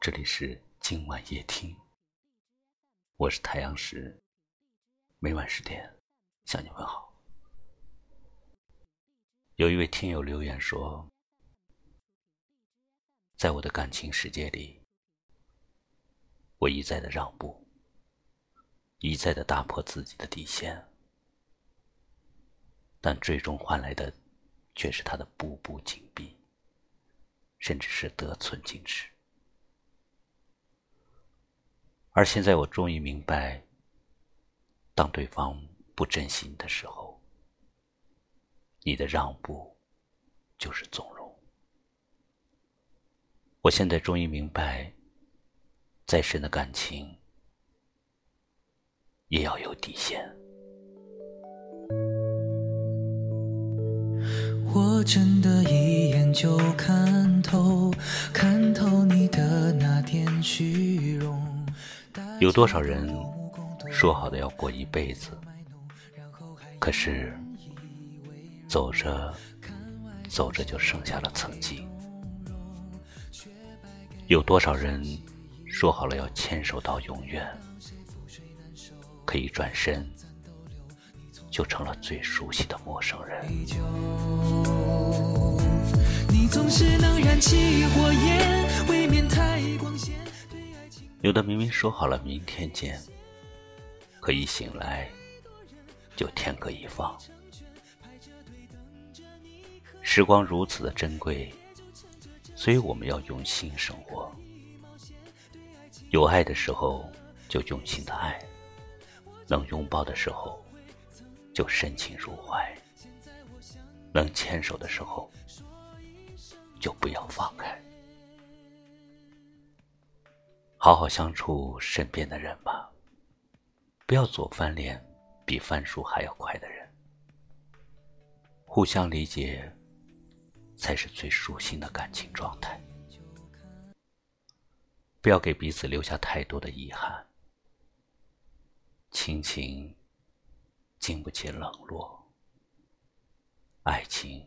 这里是今晚夜听，我是太阳石，每晚十点向你问好。有一位听友留言说，在我的感情世界里，我一再的让步，一再的打破自己的底线，但最终换来的却是他的步步紧逼，甚至是得寸进尺。而现在，我终于明白，当对方不珍惜你的时候，你的让步就是纵容。我现在终于明白，再深的感情也要有底线。我真的一眼就看透，看有多少人说好的要过一辈子，可是走着走着就剩下了曾经。有多少人说好了要牵手到永远，可一转身就成了最熟悉的陌生人。你总是能燃起火焰，有的明明说好了明天见，可一醒来就天各一方。时光如此的珍贵，所以我们要用心生活。有爱的时候就用心的爱，能拥抱的时候就深情入怀，能牵手的时候就不要放开。好好相处身边的人吧，不要做翻脸比翻书还要快的人。互相理解，才是最舒心的感情状态。不要给彼此留下太多的遗憾。亲情经不起冷落，爱情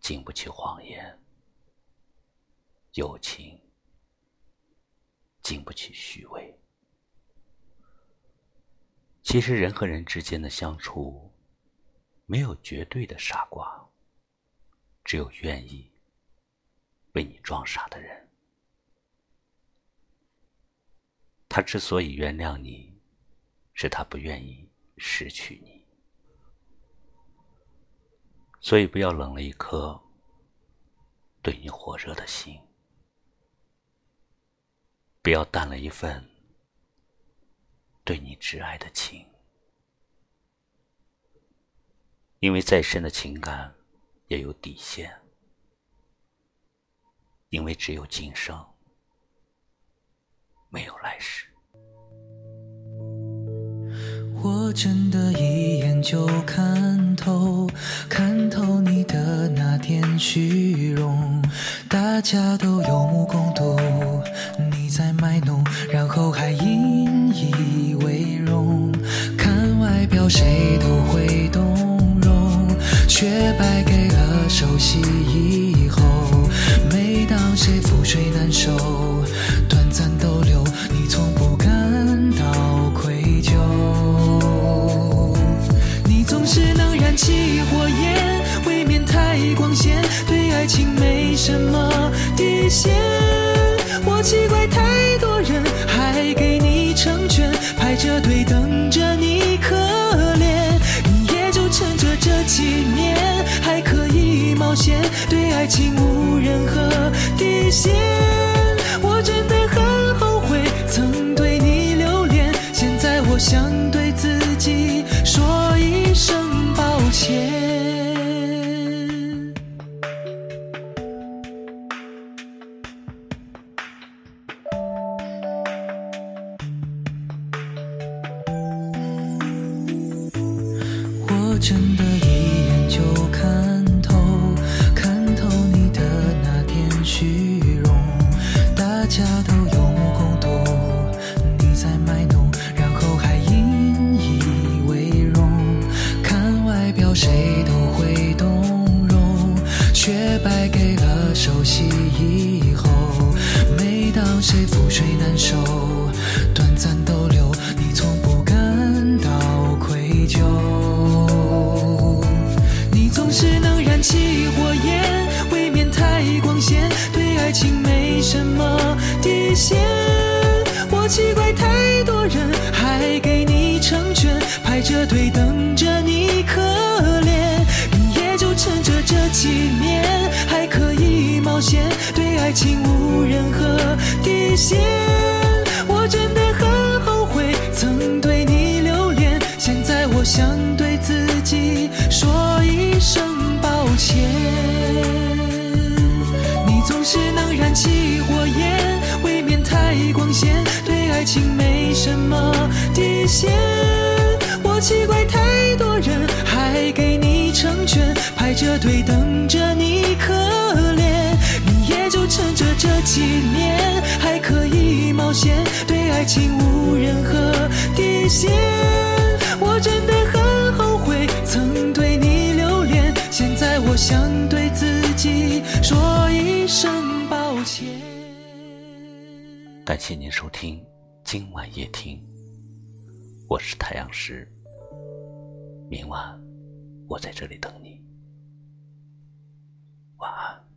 经不起谎言，友情。经不起虚伪。其实人和人之间的相处，没有绝对的傻瓜，只有愿意为你装傻的人。他之所以原谅你，是他不愿意失去你。所以不要冷了一颗对你火热的心。不要淡了一份对你挚爱的情，因为再深的情感也有底线，因为只有今生，没有来世。我真的一眼就看透，看透你的那点虚荣，大家都有目共睹。败给了熟悉以后。每当谁覆水难收，短暂逗留，你从不感到愧疚。你总是能燃起火焰，未免太光鲜，对爱情没什么底线。我奇怪，太多人还给你成全，排着队等着你可怜，你也就趁着这几年对爱情无任何底线。我真的很后悔曾对你留恋，现在我想对自己说一声抱歉。我真的，谁都会动容，却败给了熟悉以后。每当谁覆水难收？短暂逗留，你从不感到愧疚。你总是能燃起火焰，未免太光鲜，对爱情没什么底线。我奇怪，太多人还给你成全，排着队等着你可。这几年还可以冒险，对爱情无任何底线。我真的很后悔曾对你留恋，现在我想对自己说一声抱歉。你总是能燃起火焰，未免太光鲜，对爱情没什么底线。线。我真的很后悔曾对你留恋，现在我想对自己说一声抱歉。感谢您收听今晚夜听，我是太阳石。明晚我在这里等你，晚安。